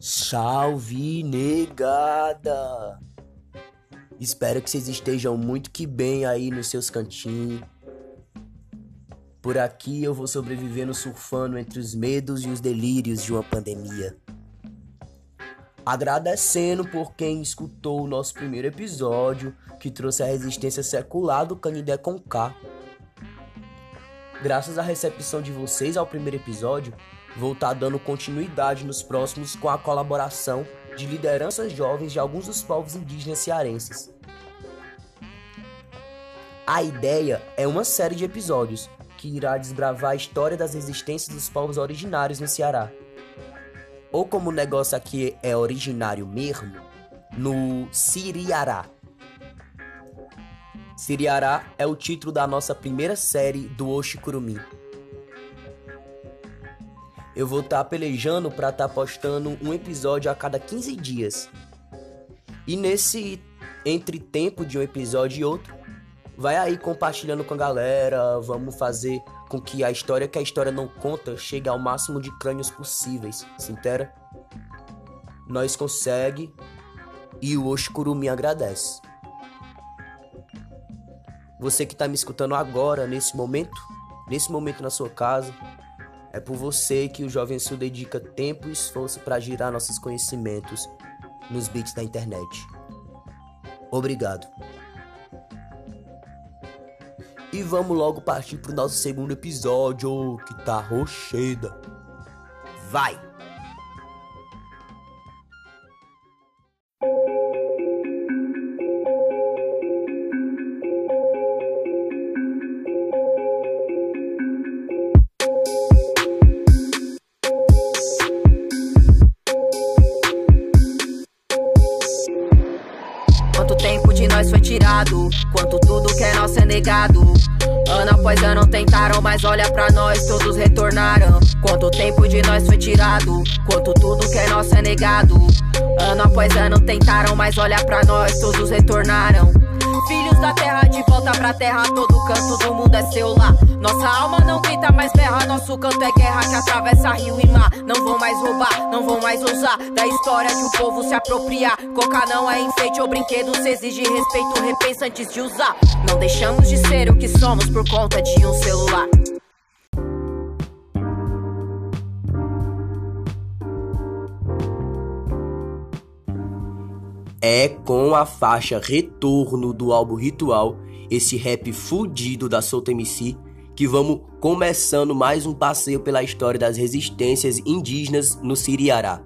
Salve, negada! Espero que vocês estejam muito que bem aí nos seus cantinhos. Por aqui eu vou sobrevivendo surfando entre os medos e os delírios de uma pandemia. Agradecendo por quem escutou o nosso primeiro episódio, que trouxe a resistência secular do Canidé com K. Graças à recepção de vocês ao primeiro episódio, vou estar tá dando continuidade nos próximos com a colaboração de lideranças jovens de alguns dos povos indígenas cearenses. A ideia é uma série de episódios que irá desbravar a história das resistências dos povos originários no Ceará. Ou como o negócio aqui é originário mesmo, no Siriará. Siriará é o título da nossa primeira série do Oxicurumi eu vou estar tá pelejando para estar tá postando um episódio a cada 15 dias. E nesse entre tempo de um episódio e outro, vai aí compartilhando com a galera, vamos fazer com que a história que a história não conta chegue ao máximo de crânios possíveis, se entera? Nós consegue e o Oshikuru me agradece. Você que está me escutando agora, nesse momento, nesse momento na sua casa, é por você que o Jovem Sul dedica tempo e esforço para girar nossos conhecimentos nos bits da internet. Obrigado. E vamos logo partir pro nosso segundo episódio, que tá rocheda. Vai! Negado. Ano após ano tentaram, mas olha pra nós, todos retornaram. Quanto tempo de nós foi tirado, quanto tudo que é nosso é negado. Ano após ano tentaram, mas olha pra nós, todos retornaram. Filhos da terra de volta pra terra, todo canto do mundo é seu lá. Nossa alma não grita mais berra, nosso canto é guerra que atravessa rio e mar. Não vão mais roubar, não vão mais usar da história que o povo se apropria. Coca não é enfeite ou brinquedo, se exige respeito, repensa antes de usar. Não deixamos de ser o que somos por conta de um celular. É com a faixa Retorno do álbum Ritual, esse rap fudido da Solta MC, que vamos começando mais um passeio pela história das resistências indígenas no Siriará.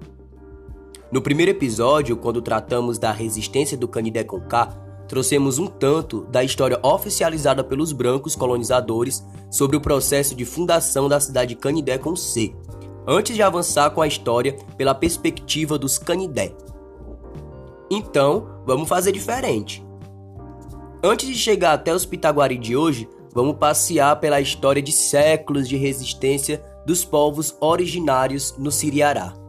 No primeiro episódio, quando tratamos da resistência do Canidé K, trouxemos um tanto da história oficializada pelos brancos colonizadores sobre o processo de fundação da cidade Canidé com C, antes de avançar com a história pela perspectiva dos Canidé. Então, vamos fazer diferente. Antes de chegar até os Pitaguari de hoje, vamos passear pela história de séculos de resistência dos povos originários no Siriará.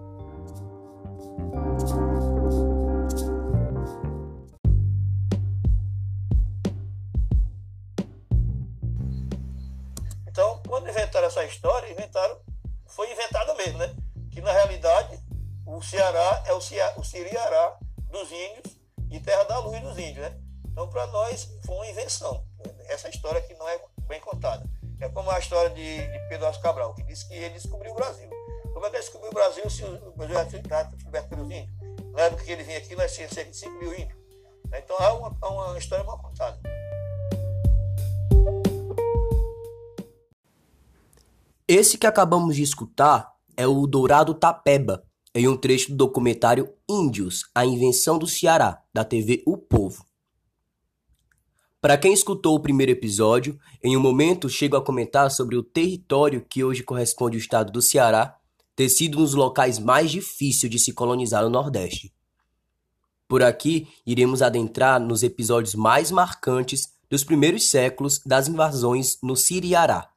Índios? Na época que ele vinha aqui, cerca de 5 mil índios. Então, é uma, é uma história mal contada. Esse que acabamos de escutar é o Dourado Tapeba, em um trecho do documentário Índios, a invenção do Ceará, da TV O Povo. Para quem escutou o primeiro episódio, em um momento chego a comentar sobre o território que hoje corresponde ao estado do Ceará ter sido um dos locais mais difíceis de se colonizar no Nordeste. Por aqui, iremos adentrar nos episódios mais marcantes dos primeiros séculos das invasões no Siriará.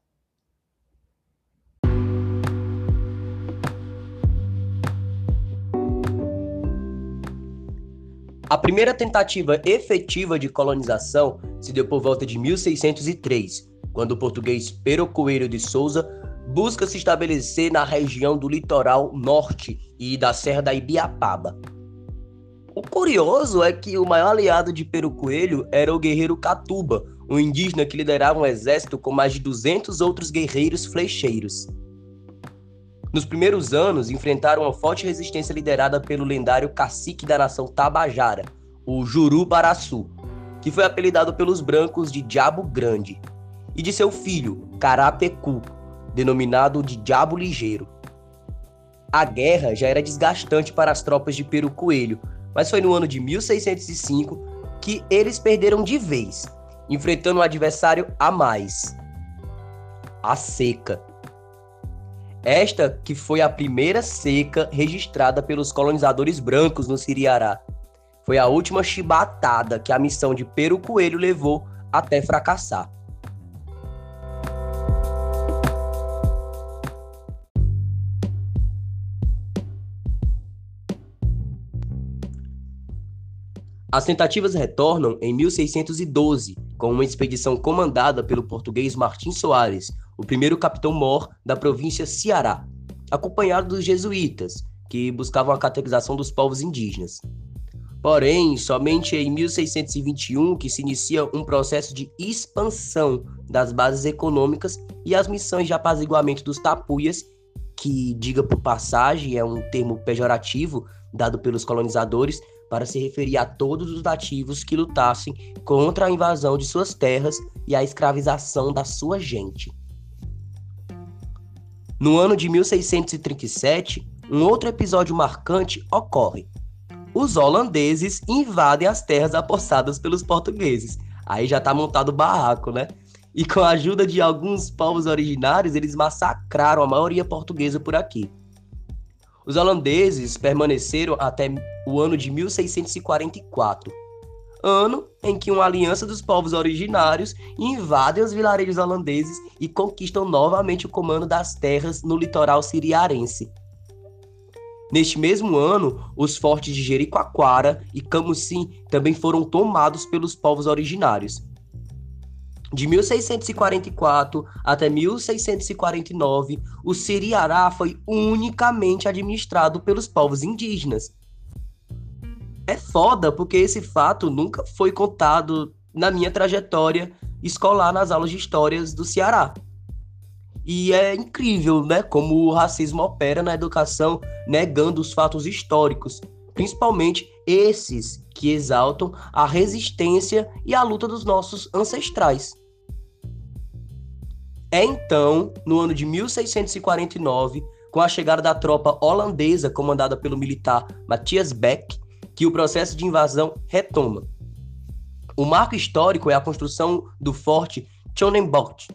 A primeira tentativa efetiva de colonização se deu por volta de 1603, quando o português Pero Coelho de Souza busca se estabelecer na região do litoral norte e da Serra da Ibiapaba. O curioso é que o maior aliado de Peru Coelho era o guerreiro Catuba, um indígena que liderava um exército com mais de 200 outros guerreiros flecheiros. Nos primeiros anos, enfrentaram uma forte resistência liderada pelo lendário cacique da nação Tabajara, o Juru Baraçu, que foi apelidado pelos brancos de Diabo Grande, e de seu filho, Carapecu, denominado de Diabo Ligeiro. A guerra já era desgastante para as tropas de Peru Coelho, mas foi no ano de 1605 que eles perderam de vez, enfrentando um adversário a mais: a seca. Esta que foi a primeira seca registrada pelos colonizadores brancos no Siriará. Foi a última chibatada que a missão de Peru Coelho levou até fracassar. As tentativas retornam em 1612, com uma expedição comandada pelo português Martim Soares, o primeiro capitão-mor da província Ceará, acompanhado dos jesuítas, que buscavam a catequização dos povos indígenas. Porém, somente em 1621 que se inicia um processo de expansão das bases econômicas e as missões de apaziguamento dos tapuias, que, diga por passagem, é um termo pejorativo dado pelos colonizadores para se referir a todos os nativos que lutassem contra a invasão de suas terras e a escravização da sua gente. No ano de 1637, um outro episódio marcante ocorre. Os holandeses invadem as terras apossadas pelos portugueses. Aí já tá montado o barraco, né? E com a ajuda de alguns povos originários, eles massacraram a maioria portuguesa por aqui. Os holandeses permaneceram até o ano de 1644, ano em que uma aliança dos povos originários invade os vilarejos holandeses e conquistam novamente o comando das terras no litoral siriarense. Neste mesmo ano, os fortes de Jericoacoara e Camusim também foram tomados pelos povos originários. De 1644 até 1649, o Siriará foi unicamente administrado pelos povos indígenas. É foda porque esse fato nunca foi contado na minha trajetória escolar nas aulas de histórias do Ceará. E é incrível, né, como o racismo opera na educação, negando os fatos históricos, principalmente esses que exaltam a resistência e a luta dos nossos ancestrais. É então, no ano de 1649, com a chegada da tropa holandesa comandada pelo militar Matthias Beck, que o processo de invasão retoma. O marco histórico é a construção do forte Chonenbocht,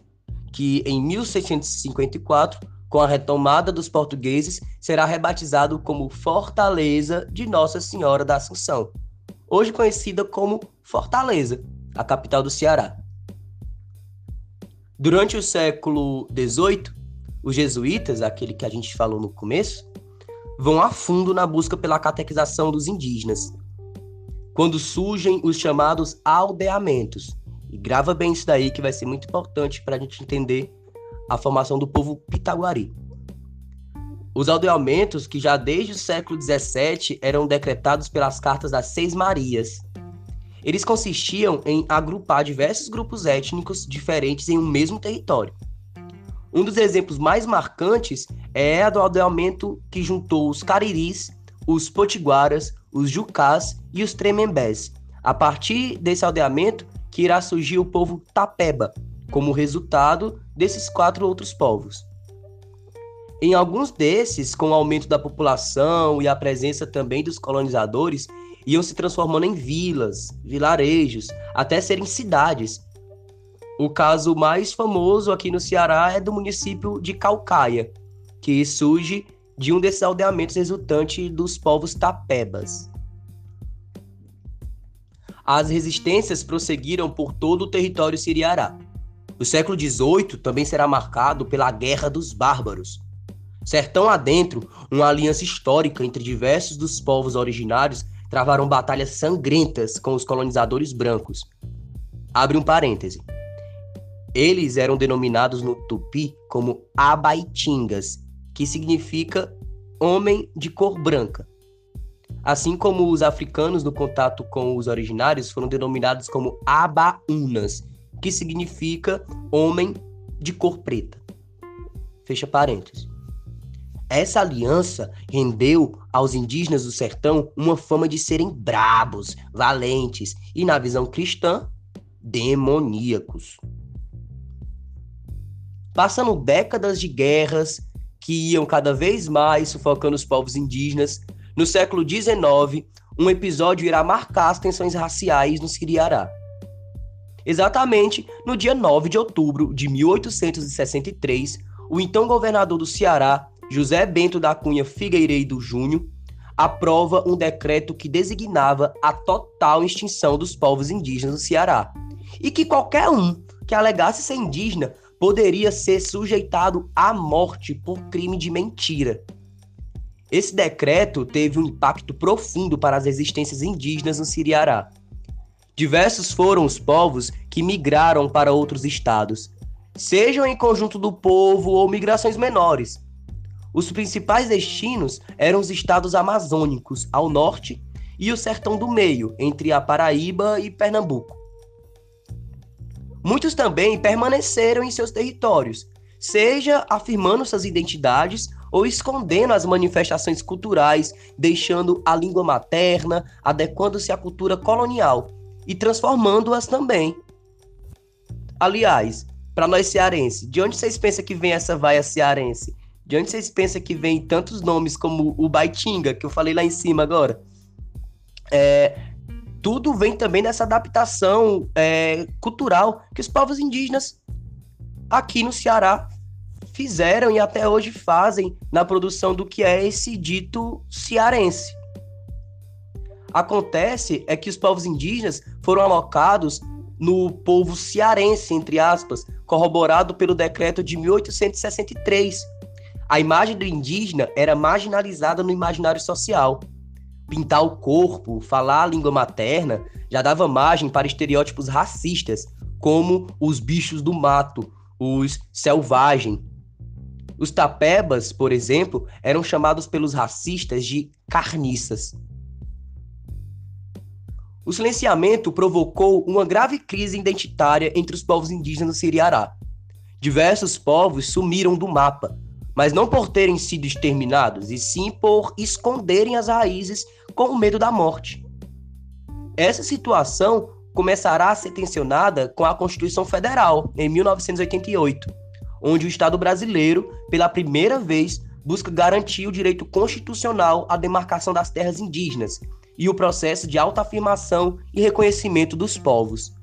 que em 1654, com a retomada dos portugueses, será rebatizado como Fortaleza de Nossa Senhora da Assunção, hoje conhecida como Fortaleza, a capital do Ceará. Durante o século XVIII, os jesuítas, aquele que a gente falou no começo, vão a fundo na busca pela catequização dos indígenas. Quando surgem os chamados aldeamentos. E grava bem isso daí que vai ser muito importante para a gente entender a formação do povo pitaguari. Os aldeamentos, que já desde o século XVII eram decretados pelas cartas das Seis Marias, eles consistiam em agrupar diversos grupos étnicos diferentes em um mesmo território. Um dos exemplos mais marcantes é a do aldeamento que juntou os cariris, os potiguaras, os jucás e os tremembés. A partir desse aldeamento que irá surgir o povo tapeba, como resultado desses quatro outros povos. Em alguns desses, com o aumento da população e a presença também dos colonizadores, iam se transformando em vilas, vilarejos, até serem cidades. O caso mais famoso aqui no Ceará é do município de Calcaia, que surge de um desses aldeamentos resultante dos povos tapebas. As resistências prosseguiram por todo o território siriará. O século XVIII também será marcado pela Guerra dos Bárbaros. Sertão adentro, uma aliança histórica entre diversos dos povos originários travaram batalhas sangrentas com os colonizadores brancos. Abre um parêntese. Eles eram denominados no tupi como abaitingas, que significa homem de cor branca. Assim como os africanos no contato com os originários foram denominados como abaunas, que significa homem de cor preta. Fecha parênteses. Essa aliança rendeu aos indígenas do sertão uma fama de serem brabos, valentes e, na visão cristã, demoníacos. Passando décadas de guerras que iam cada vez mais sufocando os povos indígenas, no século XIX, um episódio irá marcar as tensões raciais no Siriará. Exatamente no dia 9 de outubro de 1863, o então governador do Ceará, José Bento da Cunha Figueiredo Júnior, aprova um decreto que designava a total extinção dos povos indígenas do Ceará e que qualquer um que alegasse ser indígena poderia ser sujeitado à morte por crime de mentira. Esse decreto teve um impacto profundo para as existências indígenas no Siriará. Diversos foram os povos que migraram para outros estados, sejam em conjunto do povo ou migrações menores. Os principais destinos eram os estados amazônicos, ao norte, e o sertão do meio, entre a Paraíba e Pernambuco. Muitos também permaneceram em seus territórios, seja afirmando suas identidades ou escondendo as manifestações culturais, deixando a língua materna, adequando-se à cultura colonial e transformando-as também. Aliás, para nós cearenses, de onde vocês pensam que vem essa vaia cearense? De onde vocês pensam que vem tantos nomes como o Baitinga, que eu falei lá em cima agora? É, tudo vem também dessa adaptação é, cultural que os povos indígenas aqui no Ceará fizeram e até hoje fazem na produção do que é esse dito cearense. Acontece é que os povos indígenas foram alocados no povo cearense, entre aspas, corroborado pelo decreto de 1863. A imagem do indígena era marginalizada no imaginário social pintar o corpo, falar a língua materna, já dava margem para estereótipos racistas, como os bichos do mato, os selvagem. Os tapebas, por exemplo, eram chamados pelos racistas de carniças. O silenciamento provocou uma grave crise identitária entre os povos indígenas do Siriará. Diversos povos sumiram do mapa, mas não por terem sido exterminados, e sim por esconderem as raízes com medo da morte. Essa situação começará a ser tensionada com a Constituição Federal, em 1988, onde o Estado brasileiro, pela primeira vez, busca garantir o direito constitucional à demarcação das terras indígenas e o processo de autoafirmação e reconhecimento dos povos.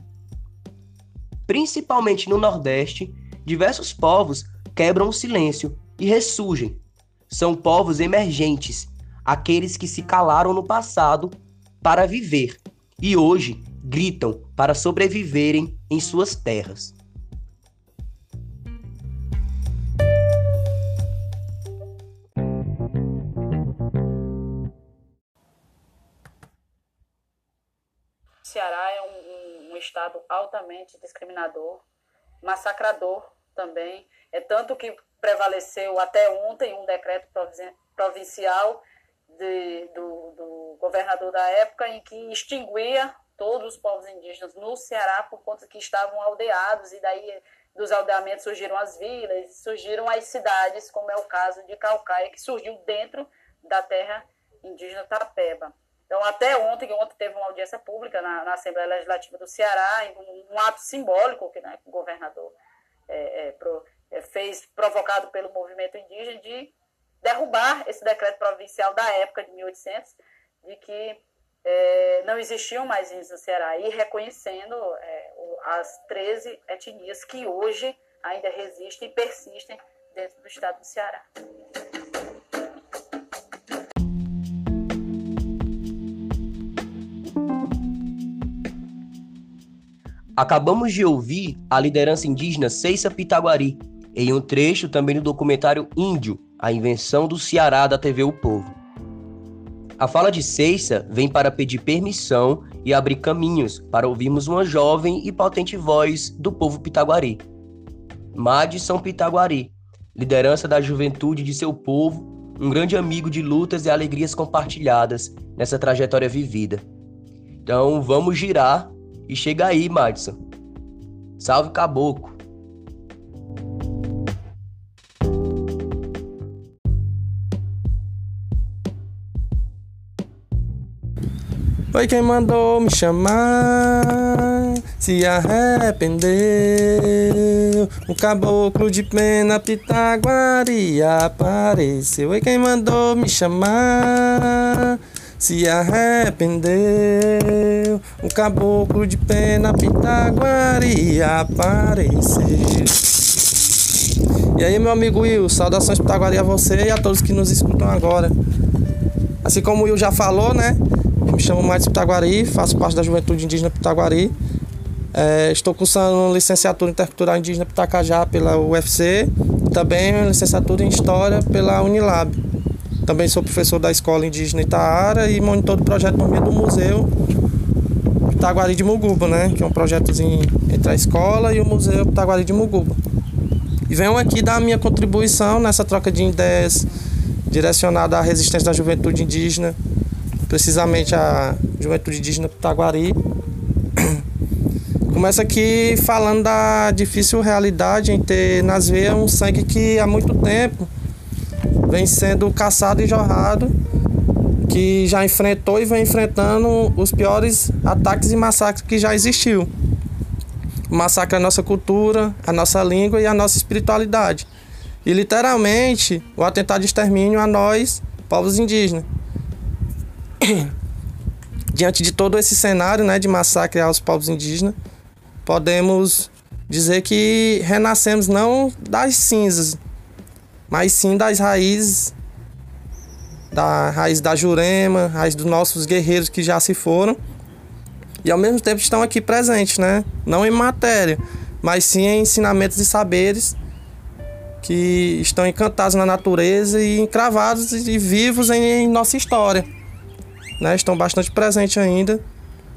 Principalmente no Nordeste, diversos povos quebram o silêncio e ressurgem. São povos emergentes, aqueles que se calaram no passado para viver e hoje gritam para sobreviverem em suas terras. Estado altamente discriminador, massacrador também. É tanto que prevaleceu até ontem um decreto provincial de, do, do, governador da época em que extinguia todos os povos indígenas no Ceará por conta que estavam aldeados e daí dos aldeamentos surgiram as vilas, surgiram as cidades, como é o caso de Calcaia, que surgiu dentro da terra indígena Tapeba. Então, até ontem, ontem teve uma audiência pública na, na Assembleia Legislativa do Ceará, um, um ato simbólico que né, o governador é, é, pro, é, fez, provocado pelo movimento indígena, de derrubar esse decreto provincial da época de 1800, de que é, não existiam mais índios no Ceará, e reconhecendo é, as 13 etnias que hoje ainda resistem e persistem dentro do estado do Ceará. Acabamos de ouvir a liderança indígena Ceissa Pitaguari, em um trecho também do documentário Índio, a invenção do Ceará da TV O Povo. A fala de Ceissa vem para pedir permissão e abrir caminhos para ouvirmos uma jovem e potente voz do povo pitaguari, Madison Pitaguari, liderança da juventude de seu povo, um grande amigo de lutas e alegrias compartilhadas nessa trajetória vivida. Então vamos girar e chega aí, Madison. Salve Caboclo! Foi quem mandou me chamar, se arrependeu. O caboclo de pena Pitaguari apareceu. Foi quem mandou me chamar, se arrependeu. O caboclo de pena Pitaguari apareceu. E aí, meu amigo Will, saudações Pitaguari a você e a todos que nos escutam agora. Assim como o Will já falou, né? Eu me chamo Márcio Pitaguari, faço parte da Juventude Indígena Pitaguari. É, estou cursando licenciatura em Intercultural Indígena Pitacajá pela UFC e também licenciatura em História pela Unilab. Também sou professor da Escola Indígena Itaara e monitor do projeto Dormia do Museu Pitaguari de Muguba, né? Que é um projetozinho entre a escola e o Museu Pitaguari de Muguba. E venho aqui dar a minha contribuição nessa troca de ideias direcionada à resistência da juventude indígena precisamente a Juventude Indígena Pitaguari. Começa aqui falando da difícil realidade em ter nas veias um sangue que há muito tempo vem sendo caçado e jorrado, que já enfrentou e vem enfrentando os piores ataques e massacres que já existiu. Massacra a nossa cultura, a nossa língua e a nossa espiritualidade. E literalmente o atentado de extermínio a nós, povos indígenas. diante de todo esse cenário né, de massacre aos povos indígenas, podemos dizer que renascemos não das cinzas, mas sim das raízes, da raiz da Jurema, raiz dos nossos guerreiros que já se foram, e ao mesmo tempo estão aqui presentes, né? Não em matéria, mas sim em ensinamentos e saberes que estão encantados na natureza e encravados e vivos em nossa história né, estão bastante presentes ainda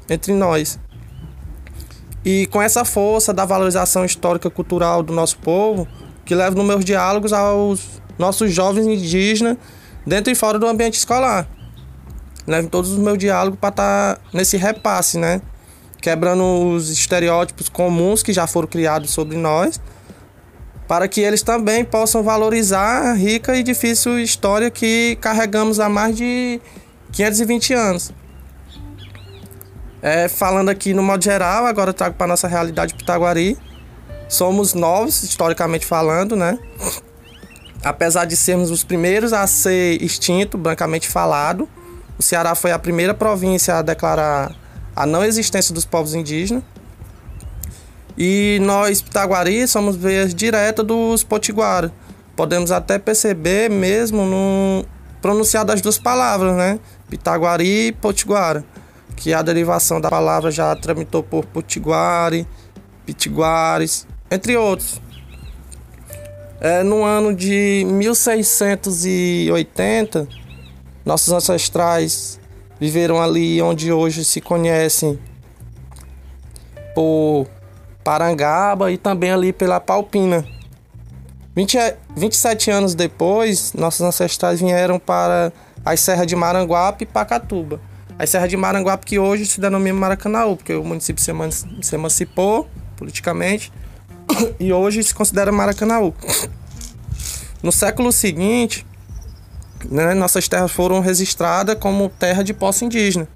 entre nós. E com essa força da valorização histórica cultural do nosso povo, que leva nos meus diálogos aos nossos jovens indígenas dentro e fora do ambiente escolar. Levo todos os meus diálogos para estar tá nesse repasse, né? Quebrando os estereótipos comuns que já foram criados sobre nós, para que eles também possam valorizar a rica e difícil história que carregamos há mais de 520 anos. É, falando aqui no modo geral, agora eu trago para nossa realidade Pitaguari. Somos novos, historicamente falando, né? Apesar de sermos os primeiros a ser extinto, brancamente falado, o Ceará foi a primeira província a declarar a não existência dos povos indígenas. E nós, Pitaguari, somos veias direta dos potiguara. Podemos até perceber mesmo no pronunciar das duas palavras, né? Pitaguari e Potiguara, que a derivação da palavra já tramitou por Potiguari, Pitiguares, entre outros. É, no ano de 1680, nossos ancestrais viveram ali onde hoje se conhecem por Parangaba e também ali pela Palpina. 20, 27 anos depois, nossos ancestrais vieram para as serras de Maranguape e Pacatuba. As serras de Maranguape que hoje se denomina Maracanaú, porque o município se emancipou politicamente e hoje se considera Maracanaú. No século seguinte, né, nossas terras foram registradas como terra de posse indígena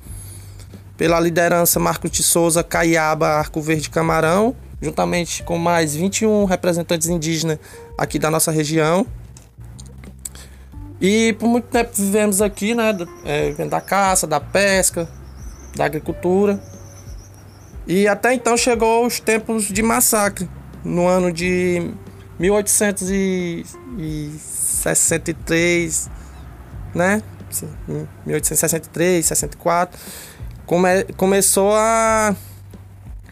pela liderança Marco de Souza Caiaba Arco Verde Camarão, juntamente com mais 21 representantes indígenas aqui da nossa região. E por muito tempo vivemos aqui, né? É, da caça, da pesca, da agricultura. E até então chegou os tempos de massacre. No ano de 1863, né? 1863, 64. Come, começou a,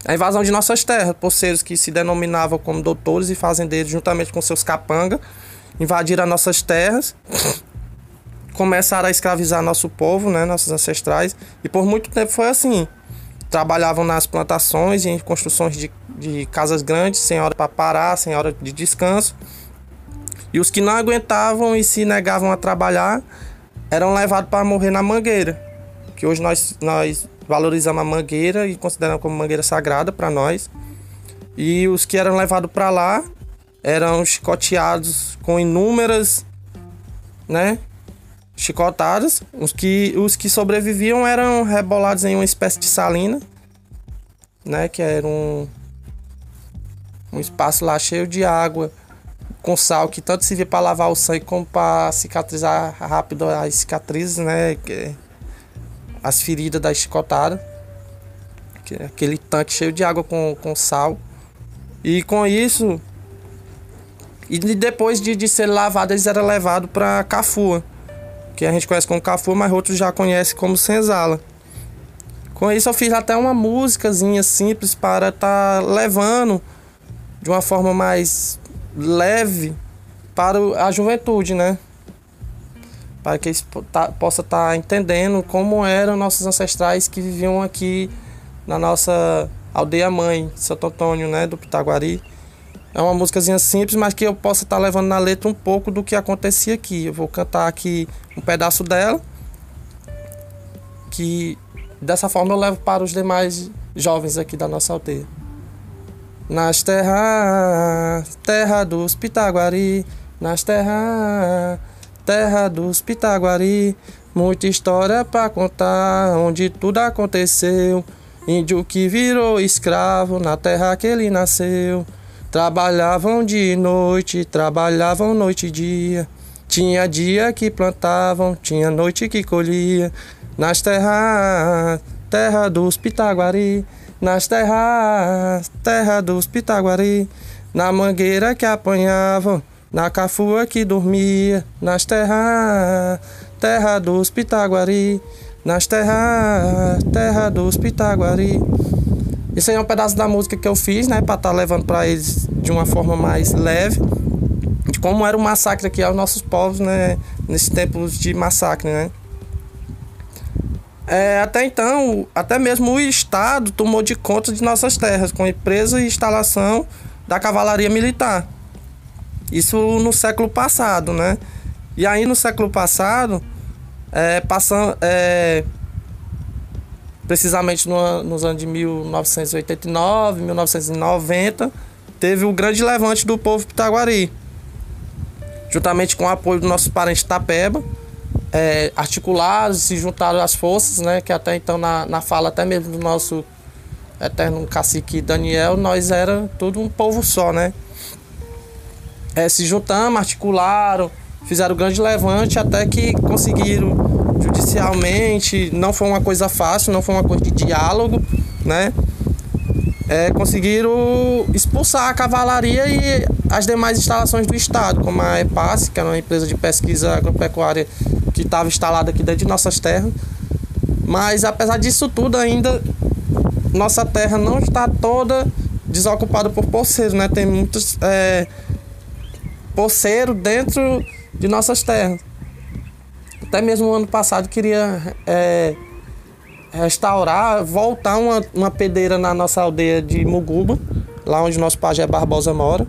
a invasão de nossas terras por seres que se denominavam como doutores e fazendeiros, juntamente com seus capangas invadiram as nossas terras, começaram a escravizar nosso povo, né, nossos ancestrais, e por muito tempo foi assim. Trabalhavam nas plantações e em construções de, de casas grandes, sem hora para parar, sem hora de descanso. E os que não aguentavam e se negavam a trabalhar eram levados para morrer na mangueira. Que hoje nós, nós valorizamos a mangueira e consideramos como mangueira sagrada para nós. E os que eram levados para lá eram chicoteados com inúmeras, né, chicotadas. Os que, os que sobreviviam eram rebolados em uma espécie de salina, né, que era um, um espaço lá cheio de água com sal que tanto servia para lavar o sangue como para cicatrizar rápido as cicatrizes, né? As feridas da chicotada. Aquele tanque cheio de água com, com sal. E com isso. E depois de, de ser lavado, eles eram levados para Cafua. Que a gente conhece como Cafua, mas outros já conhecem como Senzala. Com isso eu fiz até uma músicazinha simples para estar tá levando de uma forma mais leve para a juventude, né? Para que eles tá, possa estar tá entendendo como eram nossos ancestrais que viviam aqui na nossa aldeia mãe, Santo Antônio, né, do Pitaguari. É uma músicazinha simples, mas que eu possa estar tá levando na letra um pouco do que acontecia aqui. Eu vou cantar aqui um pedaço dela, que dessa forma eu levo para os demais jovens aqui da nossa aldeia. Nas terras, terra dos Pitaguari, nas terras, terra dos Pitaguari, muita história pra contar, onde tudo aconteceu. Índio que virou escravo na terra que ele nasceu. Trabalhavam de noite, trabalhavam noite e dia. Tinha dia que plantavam, tinha noite que colhia. Nas terras, terra dos Pitaguari nas terras, terra dos Pitaguari, na mangueira que apanhavam, na cafua que dormia, nas terras, terra dos Pitaguari, nas terras, terra dos Pitaguari. Isso aí é um pedaço da música que eu fiz, né, para estar tá levando para eles de uma forma mais leve, de como era o massacre aqui aos nossos povos, né, nesses tempos de massacre, né. É, até então, até mesmo o Estado tomou de conta de nossas terras, com empresa e instalação da cavalaria militar. Isso no século passado, né? E aí no século passado, é, passando, é, precisamente no, nos anos de 1989, 1990, teve o grande levante do povo pitaguari, juntamente com o apoio dos nossos parentes Tapeba é, articularam, se juntaram as forças, né? Que até então na, na fala até mesmo do nosso eterno cacique Daniel, nós era todo um povo só, né? É, se juntamos, articularam, fizeram um grande levante até que conseguiram judicialmente, não foi uma coisa fácil, não foi uma coisa de diálogo, né? É, conseguiram expulsar a cavalaria e as demais instalações do Estado, como a EPAS, que é uma empresa de pesquisa agropecuária que estava instalada aqui dentro de nossas terras. Mas apesar disso tudo, ainda nossa terra não está toda desocupada por poceiros, né? Tem muitos é, poceiros dentro de nossas terras. Até mesmo ano passado queria é, restaurar, voltar uma, uma pedreira na nossa aldeia de Muguba, lá onde nosso pajé Barbosa mora.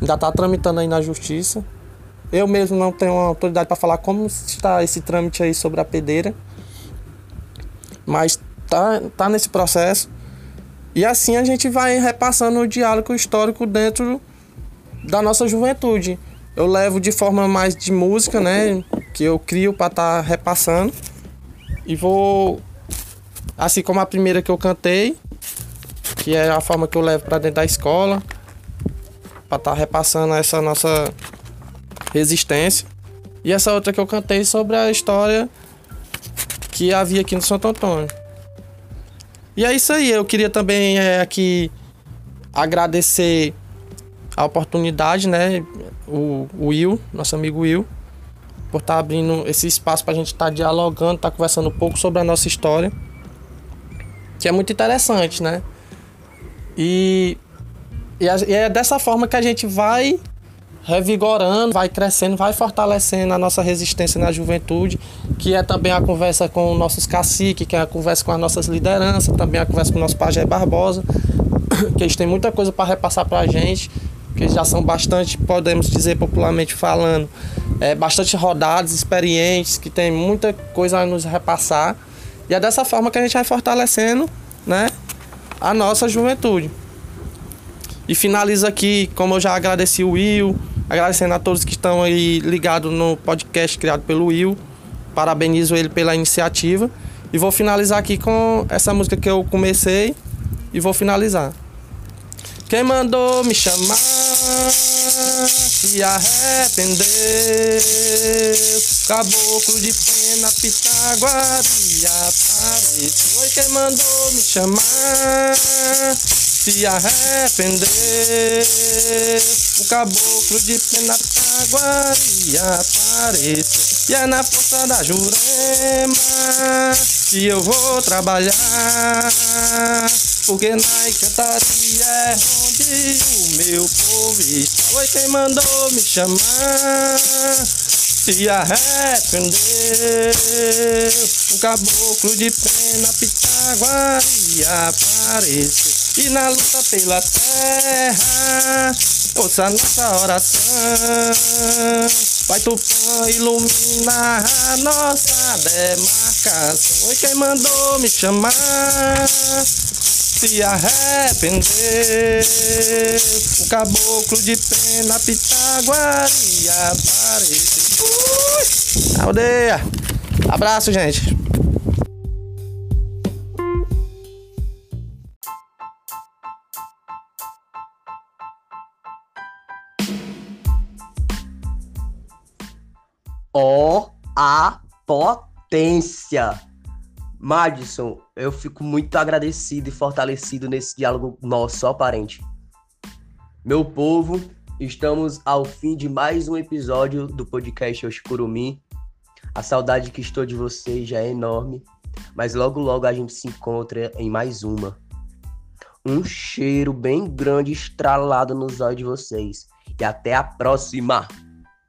Ainda está tramitando aí na justiça. Eu mesmo não tenho autoridade para falar como está esse trâmite aí sobre a pedeira. Mas tá, tá nesse processo. E assim a gente vai repassando o diálogo histórico dentro da nossa juventude. Eu levo de forma mais de música, né? Que eu crio para estar tá repassando. E vou. Assim como a primeira que eu cantei, que é a forma que eu levo para dentro da escola, para estar tá repassando essa nossa Resistência. E essa outra que eu cantei sobre a história que havia aqui no Santo Antônio. E é isso aí, eu queria também é, aqui agradecer a oportunidade, né? O, o Will, nosso amigo Will, por estar tá abrindo esse espaço para a gente estar tá dialogando, estar tá conversando um pouco sobre a nossa história, que é muito interessante, né? E, e, e é dessa forma que a gente vai revigorando, vai crescendo, vai fortalecendo a nossa resistência na juventude, que é também a conversa com nossos caciques, que é a conversa com as nossas lideranças, também a conversa com o nosso pajé Barbosa, que eles têm muita coisa para repassar para a gente, que já são bastante, podemos dizer popularmente falando, é, bastante rodados, experientes, que tem muita coisa a nos repassar. E é dessa forma que a gente vai fortalecendo né, a nossa juventude. E finalizo aqui, como eu já agradeci o Will, agradecendo a todos que estão aí ligados no podcast criado pelo Will. Parabenizo ele pela iniciativa. E vou finalizar aqui com essa música que eu comecei e vou finalizar. Quem mandou me chamar se arrependeu. Caboclo de pena, pitaguaria apareceu. Foi quem mandou me chamar se arrependeu. O caboclo de pena, pitaguaria apareceu. E é na força da Jurema que eu vou trabalhar. Porque na encantaria é onde o meu povo está. Foi quem mandou me chamar. Se arrependeu. Um caboclo de pena, pitaguaria apareceu. E na luta pela terra, ouça nossa oração. Vai Tupã iluminar a nossa demarcação. Foi quem mandou me chamar se arrependeu. O caboclo de pena pitaguaria apareceu. Ui! Aldeia! Abraço, gente! Ó oh, a potência! Madison, eu fico muito agradecido e fortalecido nesse diálogo nosso, ó parente. Meu povo, estamos ao fim de mais um episódio do podcast Oshkurumi. A saudade que estou de vocês já é enorme, mas logo logo a gente se encontra em mais uma. Um cheiro bem grande estralado nos olhos de vocês. E até a próxima.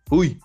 Fui!